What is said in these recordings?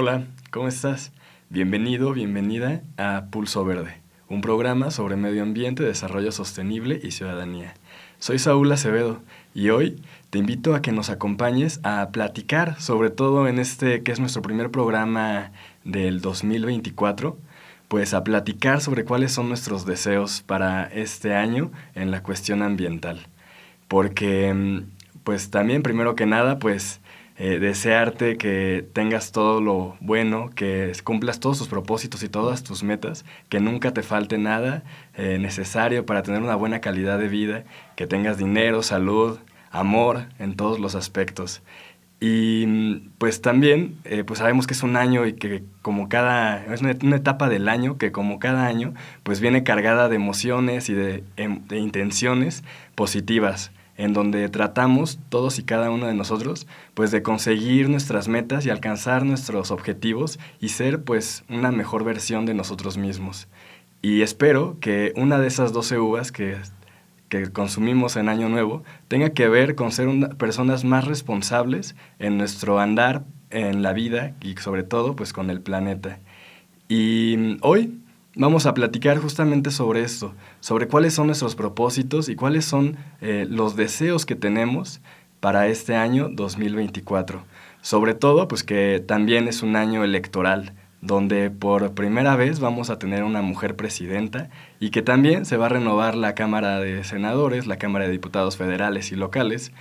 Hola, ¿cómo estás? Bienvenido, bienvenida a Pulso Verde, un programa sobre medio ambiente, desarrollo sostenible y ciudadanía. Soy Saúl Acevedo y hoy te invito a que nos acompañes a platicar, sobre todo en este que es nuestro primer programa del 2024, pues a platicar sobre cuáles son nuestros deseos para este año en la cuestión ambiental. Porque, mm, pues también, primero que nada, pues eh, desearte que tengas todo lo bueno, que cumplas todos tus propósitos y todas tus metas, que nunca te falte nada eh, necesario para tener una buena calidad de vida, que tengas dinero, salud, amor en todos los aspectos. Y pues también, eh, pues sabemos que es un año y que como cada, es una, etapa del año que como cada año, pues viene cargada de emociones y de, em, de intenciones positivas en donde tratamos todos y cada uno de nosotros pues de conseguir nuestras metas y alcanzar nuestros objetivos y ser pues una mejor versión de nosotros mismos. Y espero que una de esas 12 uvas que, que consumimos en Año Nuevo tenga que ver con ser personas más responsables en nuestro andar en la vida y sobre todo pues con el planeta. Y hoy vamos a platicar justamente sobre esto, sobre cuáles son nuestros propósitos y cuáles son eh, los deseos que tenemos para este año 2024. Sobre todo, pues que también es un año electoral, donde por primera vez vamos a tener una mujer presidenta y que también se va a renovar la Cámara de Senadores, la Cámara de Diputados Federales y locales,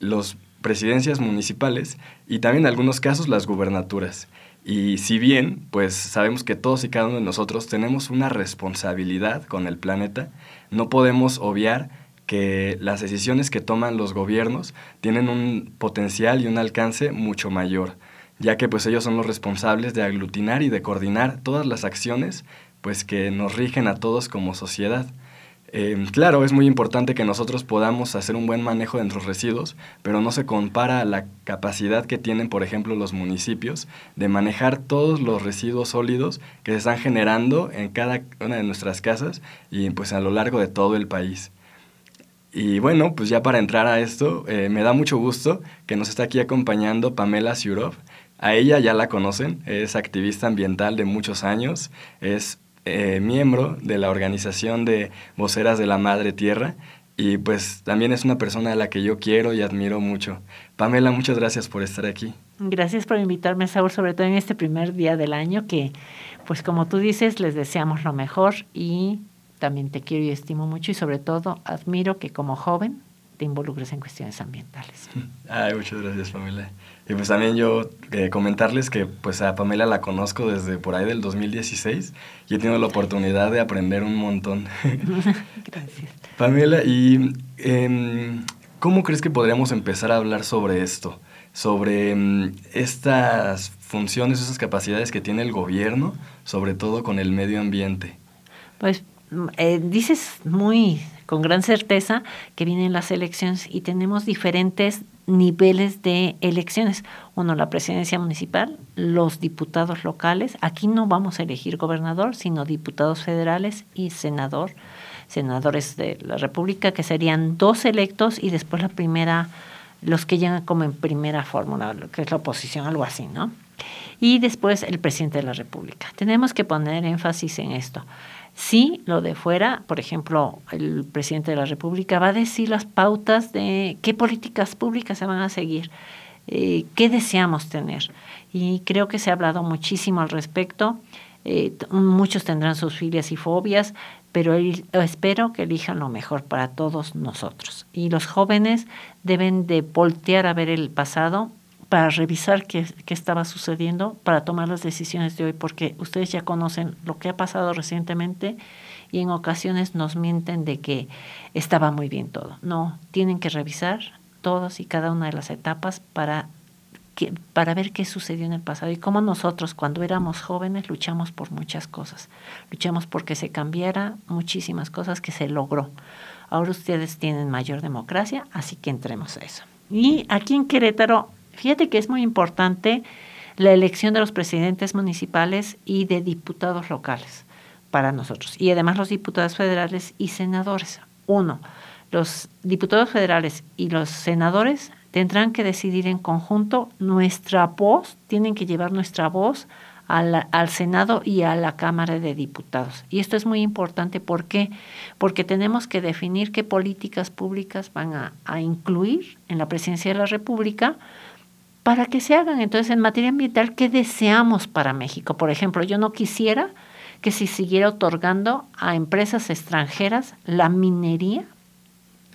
las presidencias municipales y también en algunos casos las gubernaturas. Y si bien, pues sabemos que todos y cada uno de nosotros tenemos una responsabilidad con el planeta, no podemos obviar que las decisiones que toman los gobiernos tienen un potencial y un alcance mucho mayor, ya que pues ellos son los responsables de aglutinar y de coordinar todas las acciones pues que nos rigen a todos como sociedad. Em, claro, es muy importante que nosotros podamos hacer un buen manejo de nuestros residuos, pero no se compara a la capacidad que tienen, por ejemplo, los municipios de manejar todos los residuos sólidos que se están generando en cada una de nuestras casas y pues a lo largo de todo el país. Y bueno, pues ya para entrar a esto, eh, me da mucho gusto que nos está aquí acompañando Pamela Siurov. A ella ya la conocen, es activista ambiental de muchos años, es eh, miembro de la organización de Voceras de la Madre Tierra y pues también es una persona a la que yo quiero y admiro mucho. Pamela, muchas gracias por estar aquí. Gracias por invitarme, Saúl, sobre todo en este primer día del año que, pues como tú dices, les deseamos lo mejor y también te quiero y estimo mucho y sobre todo admiro que como joven te involucres en cuestiones ambientales. Ay, muchas gracias, Pamela. Y pues también yo eh, comentarles que pues a Pamela la conozco desde por ahí del 2016 y he tenido la oportunidad de aprender un montón. Gracias. Pamela, ¿y em, cómo crees que podríamos empezar a hablar sobre esto? Sobre em, estas funciones, esas capacidades que tiene el gobierno, sobre todo con el medio ambiente. Pues eh, dices muy con gran certeza que vienen las elecciones y tenemos diferentes niveles de elecciones. Uno, la presidencia municipal, los diputados locales. Aquí no vamos a elegir gobernador, sino diputados federales y senador, senadores de la República, que serían dos electos y después la primera, los que llegan como en primera fórmula, que es la oposición, algo así, ¿no? Y después el presidente de la República. Tenemos que poner énfasis en esto. Sí, lo de fuera, por ejemplo, el presidente de la República va a decir las pautas de qué políticas públicas se van a seguir, eh, qué deseamos tener. Y creo que se ha hablado muchísimo al respecto. Eh, muchos tendrán sus filias y fobias, pero espero que elijan lo mejor para todos nosotros. Y los jóvenes deben de voltear a ver el pasado para revisar qué, estaba sucediendo, para tomar las decisiones de hoy, porque ustedes ya conocen lo que ha pasado recientemente y en ocasiones nos mienten de que estaba muy bien todo. No, tienen que revisar todas y cada una de las etapas para para ver qué sucedió en el pasado y cómo nosotros cuando éramos jóvenes luchamos por muchas cosas. Luchamos porque se cambiara muchísimas cosas que se logró. Ahora ustedes tienen mayor democracia, así que entremos a eso. Y aquí en Querétaro, fíjate que es muy importante la elección de los presidentes municipales y de diputados locales para nosotros. Y además los diputados federales y senadores. Uno, los diputados federales y los senadores tendrán que decidir en conjunto nuestra voz, tienen que llevar nuestra voz al, al, Senado y a la Cámara de Diputados. Y esto es muy importante, ¿por qué? Porque tenemos que definir qué políticas públicas van a, a incluir en la presidencia de la República para que se hagan. Entonces, en materia ambiental, ¿qué deseamos para México? Por ejemplo, yo no quisiera que se siguiera otorgando a empresas extranjeras la minería,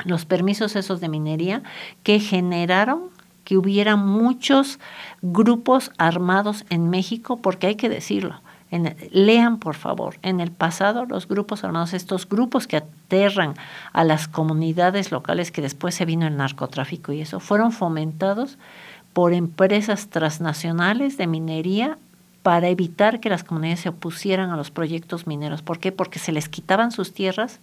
los permisos esos de minería que generaron que hubiera muchos grupos armados en México, porque hay que decirlo, en, lean por favor, en el pasado los grupos armados, estos grupos que aterran a las comunidades locales que después se vino el narcotráfico y eso, fueron fomentados por empresas transnacionales de minería para evitar que las comunidades se opusieran a los proyectos mineros. ¿Por qué? Porque se les quitaban sus tierras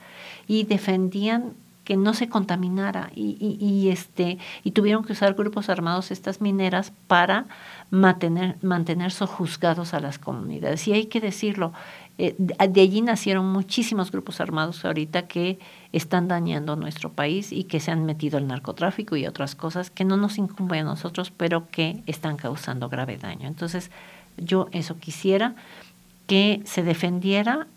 y defendían que no se contaminara y, y, este y tuvieron que usar grupos armados estas mineras para mantener mantener sojuzgados a las comunidades y hay que decirlo eh, de allí nacieron muchísimos grupos armados ahorita que están dañando nuestro país y que se han metido el narcotráfico y otras cosas que no nos incumben a nosotros pero que están causando grave daño. Entonces yo eso quisiera que se defendiera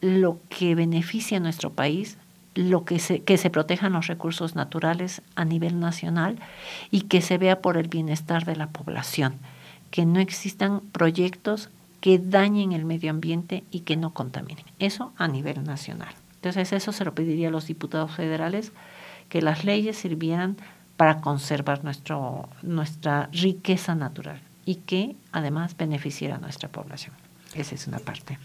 lo que beneficia a nuestro país lo que se, que se protejan los recursos naturales a nivel nacional y que se vea por el bienestar de la población, que no existan proyectos que dañen el medio ambiente y que no contaminen. Eso a nivel nacional. Entonces eso se lo pediría a los diputados federales, que las leyes sirvieran para conservar nuestro, nuestra riqueza natural y que además beneficiara a nuestra población. Esa es una parte.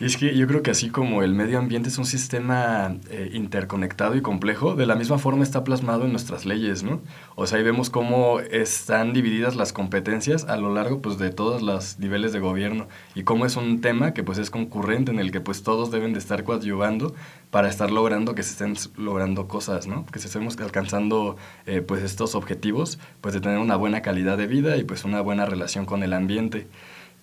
Y es que yo creo que así como el medio ambiente es un sistema eh, interconectado y complejo, de la misma forma está plasmado en nuestras leyes, ¿no? O sea, ahí vemos cómo están divididas las competencias a lo largo pues, de todos los niveles de gobierno y cómo es un tema que pues es concurrente en el que pues todos deben de estar coadyuvando para estar logrando que se estén logrando cosas, ¿no? Que se estemos alcanzando eh, pues estos objetivos, pues de tener una buena calidad de vida y pues una buena relación con el ambiente.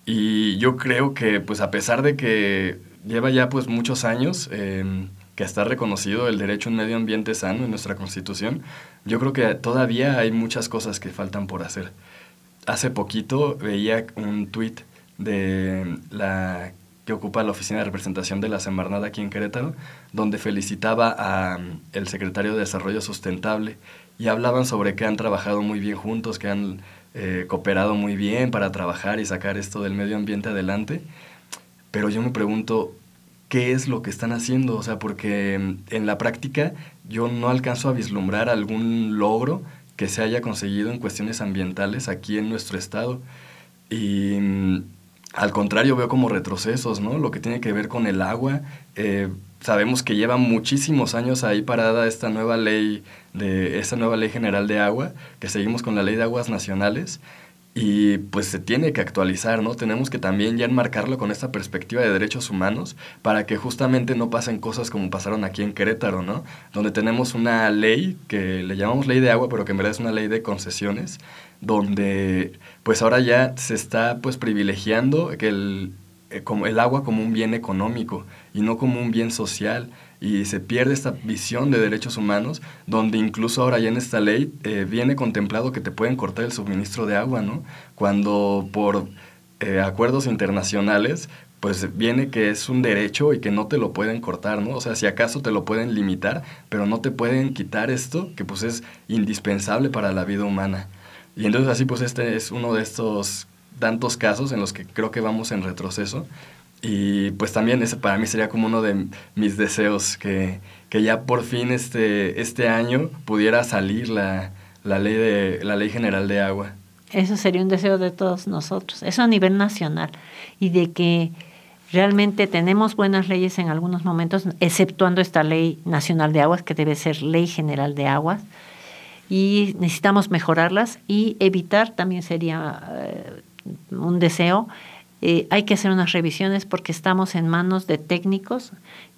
Y yo creo que, pues a pesar de que lleva ya pues muchos años em, que está reconocido el derecho a un medio ambiente sano en nuestra Constitución, yo creo que todavía hay muchas cosas que faltan por hacer. Hace poquito veía un tuit de la que ocupa la Oficina de Representación de la Semarnada aquí en Querétaro, donde felicitaba al secretario de Desarrollo Sustentable y hablaban sobre que han trabajado muy bien juntos, que han eh, cooperado muy bien para trabajar y sacar esto del medio ambiente adelante, pero yo me pregunto, ¿qué es lo que están haciendo? O sea, porque mm, en la práctica yo no alcanzo a vislumbrar algún logro que se haya conseguido en cuestiones ambientales aquí en nuestro estado. Y mm, al contrario, veo como retrocesos, ¿no? Lo que tiene que ver con el agua. Eh, sabemos que lleva muchísimos años ahí parada esta nueva ley de esta nueva ley general de agua, que seguimos con la ley de aguas nacionales y pues se tiene que actualizar, ¿no? Tenemos que también ya enmarcarlo con esta perspectiva de derechos humanos para que justamente no pasen cosas como pasaron aquí en Querétaro, ¿no? Donde tenemos una ley que le llamamos ley de agua, pero que en verdad es una ley de concesiones, donde pues ahora ya se está pues privilegiando que el, eh, como el agua como un bien económico y no como un bien social y se pierde esta visión de derechos humanos, donde incluso ahora ya en esta ley eh, viene contemplado que te pueden cortar el suministro de agua, ¿no? Cuando por eh, acuerdos internacionales, pues viene que es un derecho y que no te lo pueden cortar, ¿no? O sea, si acaso te lo pueden limitar, pero no te pueden quitar esto, que pues es indispensable para la vida humana. Y entonces así pues este es uno de estos tantos casos en los que creo que vamos en retroceso. Y pues también ese para mí sería como uno de mis deseos, que, que ya por fin este, este año pudiera salir la, la, ley de, la ley general de agua. Eso sería un deseo de todos nosotros, eso a nivel nacional, y de que realmente tenemos buenas leyes en algunos momentos, exceptuando esta ley nacional de aguas, que debe ser ley general de aguas, y necesitamos mejorarlas y evitar también sería eh, un deseo. Eh, hay que hacer unas revisiones porque estamos en manos de técnicos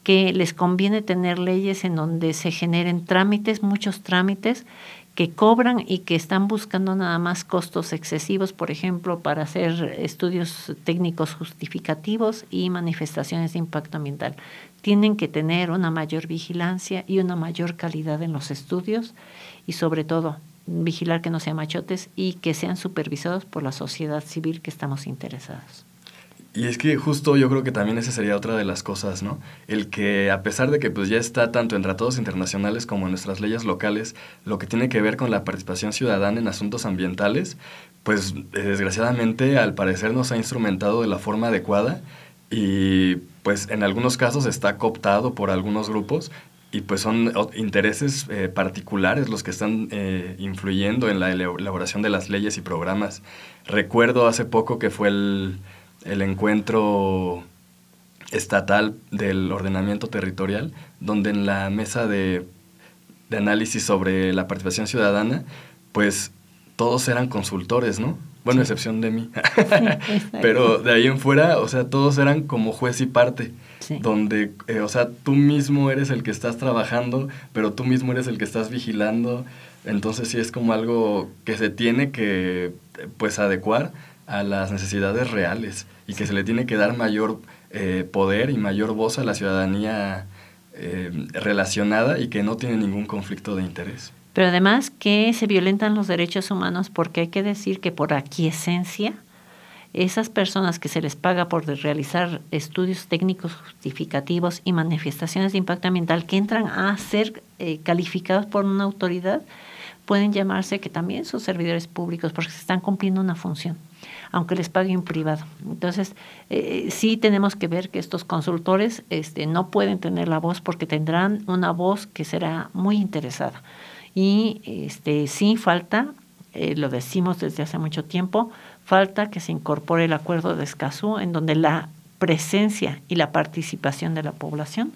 que les conviene tener leyes en donde se generen trámites, muchos trámites que cobran y que están buscando nada más costos excesivos, por ejemplo, para hacer estudios técnicos justificativos y manifestaciones de impacto ambiental. Tienen que tener una mayor vigilancia y una mayor calidad en los estudios y sobre todo vigilar que no sean machotes y que sean supervisados por la sociedad civil que estamos interesados. Y es que justo yo creo que también esa sería otra de las cosas, ¿no? El que a pesar de que pues ya está tanto en tratados internacionales como en nuestras leyes locales, lo que tiene que ver con la participación ciudadana en asuntos ambientales, pues eh, desgraciadamente al parecer no se ha instrumentado de la forma adecuada y pues en algunos casos está cooptado por algunos grupos y pues son intereses eh, particulares los que están eh, influyendo en la elaboración de las leyes y programas. Recuerdo hace poco que fue el el encuentro estatal del ordenamiento territorial, donde en la mesa de, análisis sobre la participación ciudadana, pues todos eran consultores, ¿no? Bueno, excepción de mí. Pero de ahí en fuera, o sea, todos eran como juez y parte. Donde, eh, o sea, tú mismo eres el que estás trabajando, pero tú mismo eres el que estás vigilando. Entonces sí es como algo que se tiene que, pues, adecuar a las necesidades reales y que se le tiene que dar mayor eh, poder y mayor voz a la ciudadanía eh, relacionada y que no tiene ningún conflicto de interés. Pero además que se violentan los derechos humanos porque hay que decir que por aquiescencia, esas personas que se les paga por realizar estudios técnicos justificativos y manifestaciones de impacto ambiental que entran a ser eh, calificados por una autoridad, pueden llamarse que también son servidores públicos porque se están cumpliendo una función aunque les pague privado. Entonces, eh, sí tenemos que ver que estos consultores este, no pueden tener la voz porque tendrán una voz que será muy interesada. Y este, sí falta, eh, lo decimos desde hace mucho tiempo, falta que se incorpore el acuerdo de Escazú, en donde la presencia y la participación de la población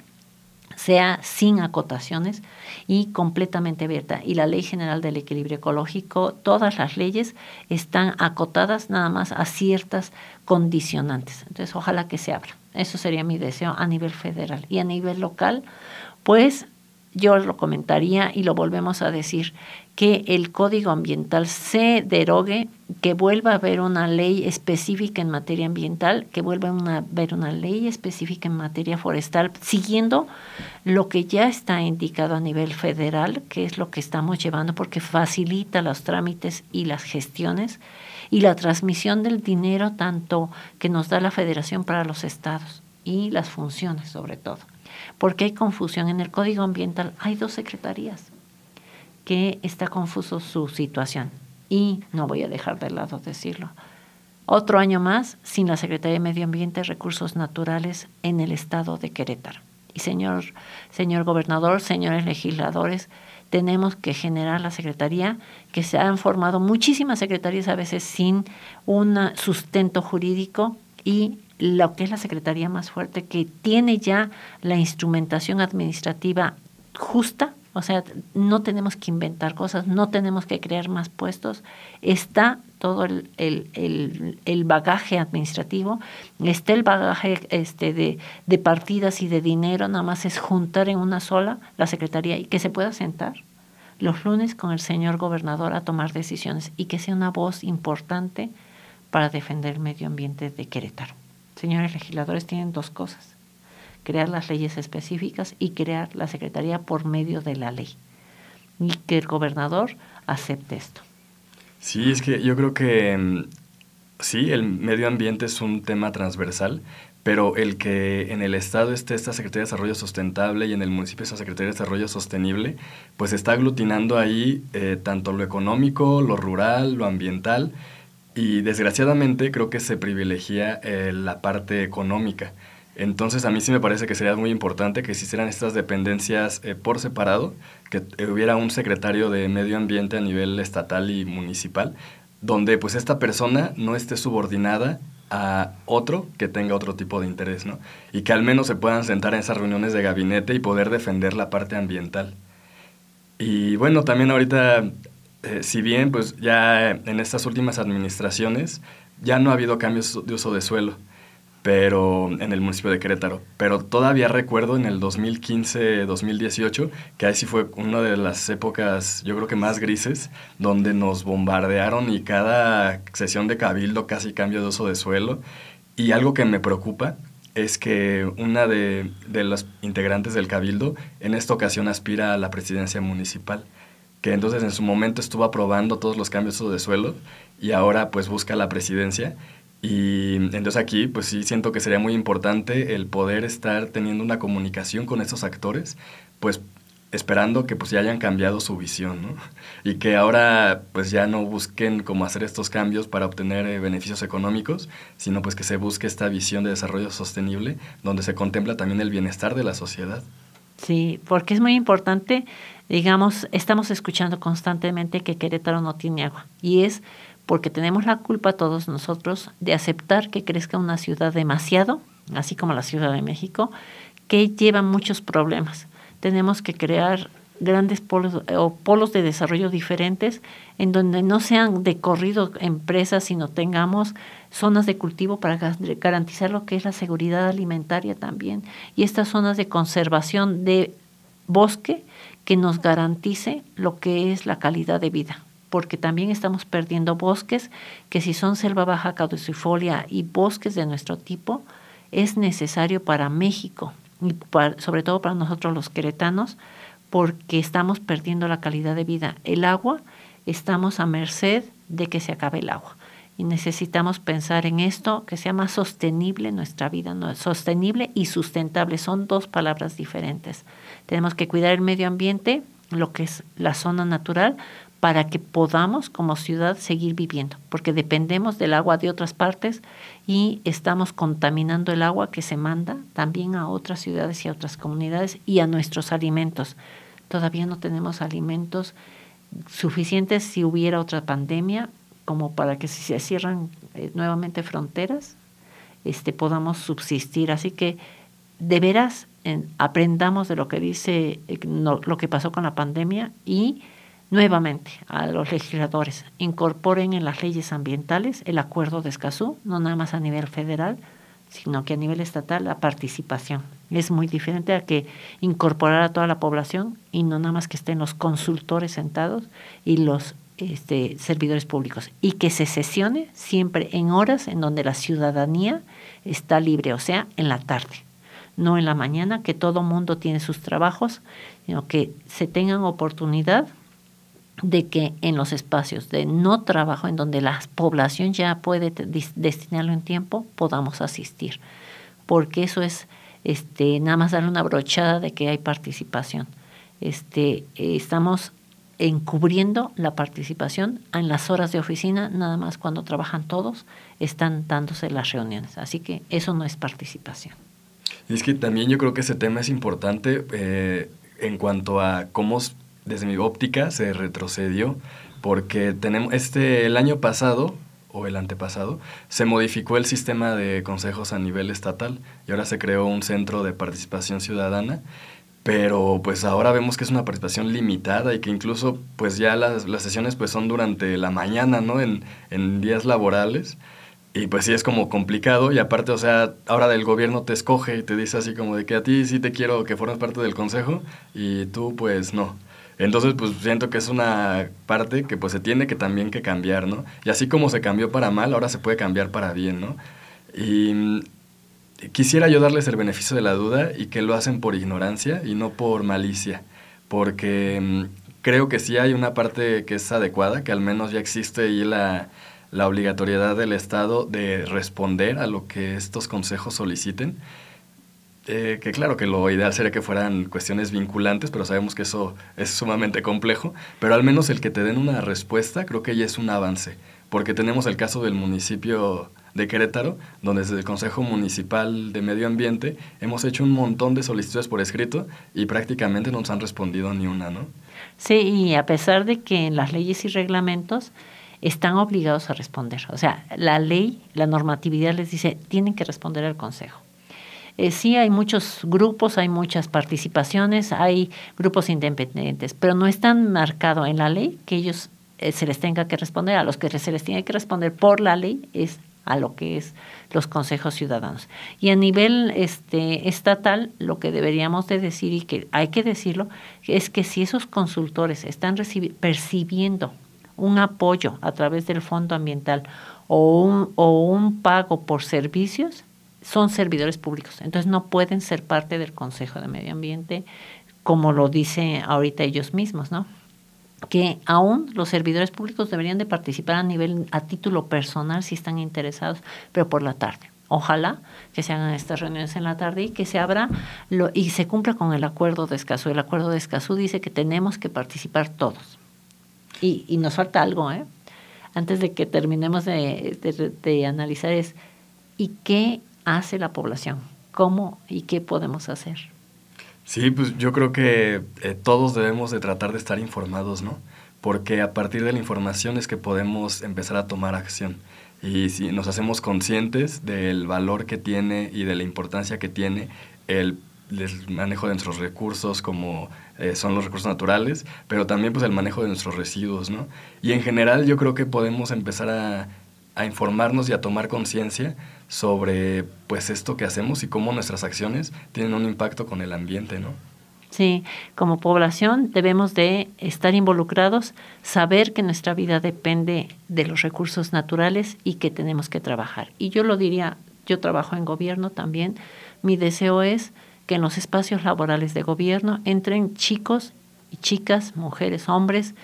sea sin acotaciones y completamente abierta. Y la Ley General del Equilibrio Ecológico, todas las leyes están acotadas nada más a ciertas condicionantes. Entonces, ojalá que se abra. Eso sería mi deseo a nivel federal. Y a nivel local, pues yo lo comentaría y lo volvemos a decir, que el código ambiental se derogue, que vuelva a haber una ley específica en materia ambiental, que vuelva a haber una ley específica en materia forestal, siguiendo lo que ya está indicado a nivel federal, que es lo que estamos llevando porque facilita los trámites y las gestiones y la transmisión del dinero tanto que nos da la federación para los estados y las funciones sobre todo porque hay confusión. En el Código Ambiental hay dos secretarías está confuso su situación. Y no voy a dejar de lado decirlo. Otro año más sin la Secretaría de Medio Ambiente y Recursos Naturales en el estado de Querétaro. Y señor, señor gobernador, señores legisladores, tenemos que generar la secretaría, que se han formado muchísimas secretarías a veces sin un sustento jurídico y lo que es la Secretaría más fuerte, que tiene ya la instrumentación administrativa justa, o sea, no tenemos que inventar cosas, no tenemos que crear más puestos, está todo el, el, el, bagaje administrativo, está el bagaje este, de, de partidas y de dinero, nada más es juntar en una sola la Secretaría y que se pueda sentar los lunes con el señor gobernador a tomar decisiones y que sea una voz importante para defender el medio ambiente de Querétaro señores legisladores, tienen dos cosas. Crear las leyes específicas y crear la Secretaría por medio de la ley. Y que el gobernador acepte esto. Sí, es que yo creo que mm, sí, el medio ambiente es un tema transversal, pero el que en el Estado esté esta Secretaría de Desarrollo Sustentable y en el municipio esta Secretaría de Desarrollo Sostenible, pues está aglutinando ahí eh, tanto lo económico, lo rural, lo ambiental, y desgraciadamente creo que se privilegia eh, la parte económica. Entonces a mí sí me parece que sería muy importante que existieran estas dependencias eh, por separado, que hubiera un secretario de medio ambiente a nivel estatal y municipal, donde pues esta persona no esté subordinada a otro que tenga otro tipo de interés, ¿no? Y que al menos se puedan sentar en esas reuniones de gabinete y poder defender la parte ambiental. Y bueno, también ahorita, eh, si bien pues ya en estas últimas administraciones ya no ha habido cambios de uso de suelo, pero en el municipio de Querétaro. Pero todavía recuerdo en el 2015-2018, que ahí sí fue una de las épocas, yo creo que más grises, donde nos bombardearon y cada sesión de cabildo casi cambio de uso de suelo. Y algo que me preocupa es que una de, de los integrantes del cabildo en esta ocasión aspira a la presidencia municipal que entonces en su momento estuvo aprobando todos los cambios de suelo y ahora pues busca la presidencia y entonces aquí, pues sí siento que sería muy importante el poder estar teniendo una comunicación con esos actores, pues esperando que pues ya hayan cambiado su visión, ¿no? Y que ahora pues ya no busquen cómo hacer estos cambios para obtener eh, beneficios económicos, sino pues que se busque esta visión de desarrollo sostenible donde se contempla también el bienestar de la sociedad. Sí, porque es muy importante, digamos, estamos escuchando constantemente que Querétaro no tiene agua y es porque tenemos la culpa todos nosotros de aceptar que crezca una ciudad demasiado, así como la Ciudad de México, que lleva muchos problemas. Tenemos que crear grandes polos o polos de desarrollo diferentes en donde no sean de corrido empresas, sino tengamos zonas de cultivo para garantizar lo que es la seguridad alimentaria también y estas zonas de conservación de bosque que nos garantice lo que es la calidad de vida porque también estamos perdiendo bosques que si son selva baja caducifolia y bosques de nuestro tipo, es necesario para México y sobre todo para nosotros los queretanos, porque estamos perdiendo la calidad de vida. El agua, estamos a merced de que se acabe el agua. Y necesitamos pensar en esto, que sea más sostenible nuestra vida. No, sostenible y sustentable son dos palabras diferentes. Tenemos que cuidar el medio ambiente, lo que es la zona natural, para que podamos como ciudad seguir viviendo, porque dependemos del agua de otras partes y estamos contaminando el agua que se manda también a otras ciudades y a otras comunidades y a nuestros alimentos. Todavía no tenemos alimentos suficientes si hubiera otra pandemia como para que si se cierran eh, nuevamente fronteras, este, podamos subsistir. Así que de veras aprendamos de lo que dice eh, lo que pasó con la pandemia y nuevamente a los legisladores incorporen en las leyes ambientales el acuerdo de Escazú, no nada más a nivel federal, sino que a nivel estatal la participación. Es muy diferente a que incorporar a toda la población y no nada más que estén los consultores sentados y los este, servidores públicos. Y que se sesione siempre en horas en donde la ciudadanía está libre, o sea, en la tarde, no en la mañana, que todo mundo tiene sus trabajos, sino que se tengan oportunidad de que en los espacios de no trabajo, en donde la población ya puede destinarlo en tiempo, podamos asistir. Porque eso es este, nada más darle una brochada de que hay participación. Este, estamos encubriendo la participación en las horas de oficina, nada más cuando trabajan todos, están dándose las reuniones. Así que eso no es participación. Es que también yo creo que ese tema es importante eh, en cuanto a cómo desde mi óptica, se retrocedió porque tenemos este el año pasado o el antepasado se modificó el sistema de consejos a nivel estatal y ahora se creó un centro de participación ciudadana pero pues ahora vemos que es una participación limitada y que incluso pues ya las, las sesiones pues son durante la mañana, ¿no? En, en días laborales. Y pues sí es como complicado y aparte, o sea, ahora del gobierno te escoge y te dice así como de que a ti sí te quiero que formes parte del consejo y tú pues no. Entonces, pues siento que es una parte que pues se tiene que también que cambiar, ¿no? Y así como se cambió para mal, ahora se puede cambiar para bien, ¿no? Y mm, quisiera yo darles el beneficio de la duda y que lo hacen por ignorancia y no por malicia, porque mm, creo que sí hay una parte que es adecuada, que al menos ya existe ahí la, la obligatoriedad del Estado de responder a lo que estos consejos soliciten eh, que claro que lo ideal sería que fueran cuestiones vinculantes, pero sabemos que eso es sumamente complejo, pero al menos el que te den una respuesta creo que ya es un avance, porque tenemos el caso del municipio de Querétaro, donde desde el Consejo Municipal de Medio Ambiente hemos hecho un montón de solicitudes por escrito y prácticamente no nos han respondido ni una, ¿no? Sí, y a pesar de que en las leyes y reglamentos están obligados a responder, o sea, la ley, la normatividad les dice, tienen que responder al Consejo eh, sí hay muchos grupos, hay muchas participaciones, hay grupos independientes, pero no están marcado en la ley que ellos eh, se les tenga que responder, a los que se les tiene que responder por la ley es a lo que es los consejos ciudadanos. Y a nivel este, estatal, lo que deberíamos de decir, y que hay que decirlo, es que si esos consultores están percibiendo un apoyo a través del fondo ambiental o un, o un pago por servicios, son servidores públicos. Entonces no pueden ser parte del Consejo de Medio Ambiente, como lo dicen ahorita ellos mismos, ¿no? que aún los servidores públicos deberían de participar a nivel a título personal si están interesados, pero por la tarde. Ojalá que se hagan estas reuniones en la tarde y que se abra lo, y se cumpla con el acuerdo de Escazú. El acuerdo de Escazú dice que tenemos que participar todos. Y, y nos falta algo, ¿eh? Antes de que terminemos de, de analizar es, ¿y qué hace la población? ¿Cómo y qué podemos hacer? Sí, pues yo creo que eh, todos debemos de tratar de estar informados, ¿no? Porque a partir de la información es que podemos empezar a tomar acción. Y si nos hacemos conscientes del valor que tiene y de la importancia que tiene el, manejo de nuestros recursos como eh, son los recursos naturales, pero también pues el manejo de nuestros residuos, ¿no? Y en general yo creo que podemos empezar a, a informarnos y a tomar conciencia sobre pues esto que hacemos y cómo nuestras acciones tienen un impacto con el ambiente, ¿no? Sí, como población debemos de estar involucrados, saber que nuestra vida depende de los recursos naturales y que tenemos que trabajar. Y yo lo diría, yo trabajo en gobierno también, mi deseo es que en los espacios laborales de gobierno entren chicos y chicas, mujeres, hombres,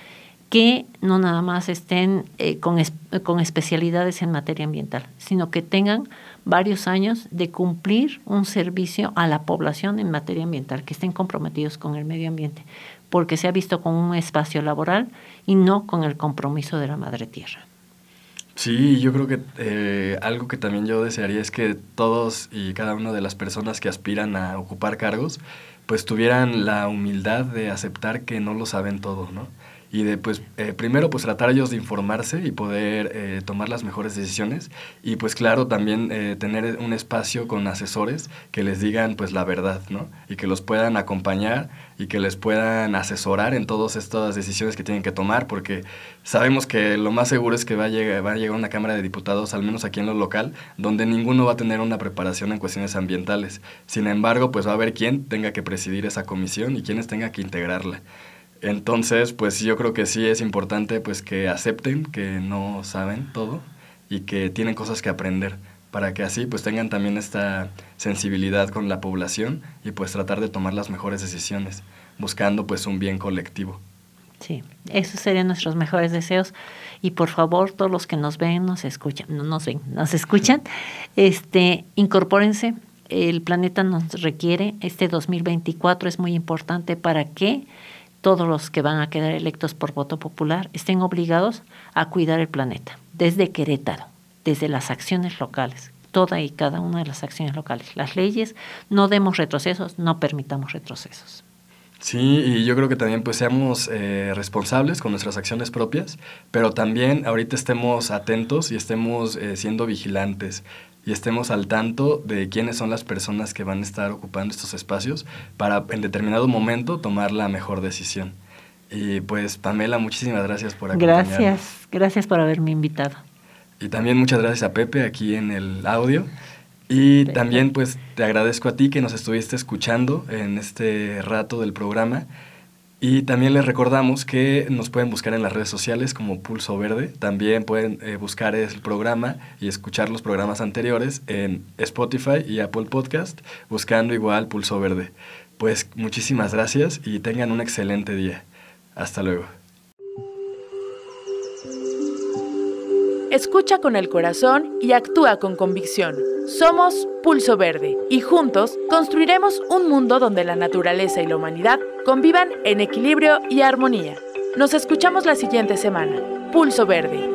que no nada más estén eh, con, con especialidades en materia ambiental, sino que tengan varios años de cumplir un servicio a la población en materia ambiental, que estén comprometidos con el medio ambiente, porque se ha visto con un espacio laboral y no con el compromiso de la madre tierra. Sí, yo creo que eh, algo que también yo desearía es que todos y cada una de las personas que aspiran a ocupar cargos, pues tuvieran la humildad de aceptar que no lo saben todo, ¿no? Y de pues eh, primero pues tratar ellos de informarse y poder eh, tomar las mejores decisiones y pues claro también eh, tener un espacio con asesores que les digan pues la verdad no y que los puedan acompañar y que les puedan asesorar en todas estas decisiones que tienen que tomar porque sabemos que lo más seguro es que va a llegar va a llegar una cámara de diputados al menos aquí en lo local donde ninguno va a tener una preparación en cuestiones ambientales. Sin embargo pues va a haber quien tenga que presidir esa comisión y quienes tenga que integrarla entonces, pues yo creo que sí es importante pues que acepten que no saben todo y que tienen cosas que aprender para que así pues tengan también esta sensibilidad con la población y pues tratar de tomar las mejores decisiones, buscando pues un bien colectivo. Sí, esos serían nuestros mejores deseos. Y por favor todos los que nos ven, nos escuchan, no nos ven, nos escuchan, este, incorpórense, el planeta nos requiere, este 2024 es muy importante. Para que todos los que van a quedar electos por voto popular estén obligados a cuidar el planeta, desde Querétaro, desde las acciones locales, toda y cada una de las acciones locales. Las leyes, no demos retrocesos, no permitamos retrocesos. Sí, y yo creo que también pues seamos eh, responsables con nuestras acciones propias, pero también ahorita estemos atentos y estemos eh, siendo vigilantes y estemos al tanto de quiénes son las personas que van a estar ocupando estos espacios para en determinado momento tomar la mejor decisión. Y pues Pamela, muchísimas gracias por acompañarnos. Gracias, gracias por haberme invitado. Y también muchas gracias a Pepe aquí en el audio. Y también pues te agradezco a ti que nos estuviste escuchando en este rato del programa. Y también les recordamos que nos pueden buscar en las redes sociales como Pulso Verde. También pueden eh, buscar el programa y escuchar los programas anteriores en Spotify y Apple Podcast, buscando igual Pulso Verde. Pues muchísimas gracias y tengan un excelente día. Hasta luego. Escucha con el corazón y actúa con convicción. Somos Pulso Verde y juntos construiremos un mundo donde la naturaleza y la humanidad convivan en equilibrio y armonía. Nos escuchamos la siguiente semana. Pulso Verde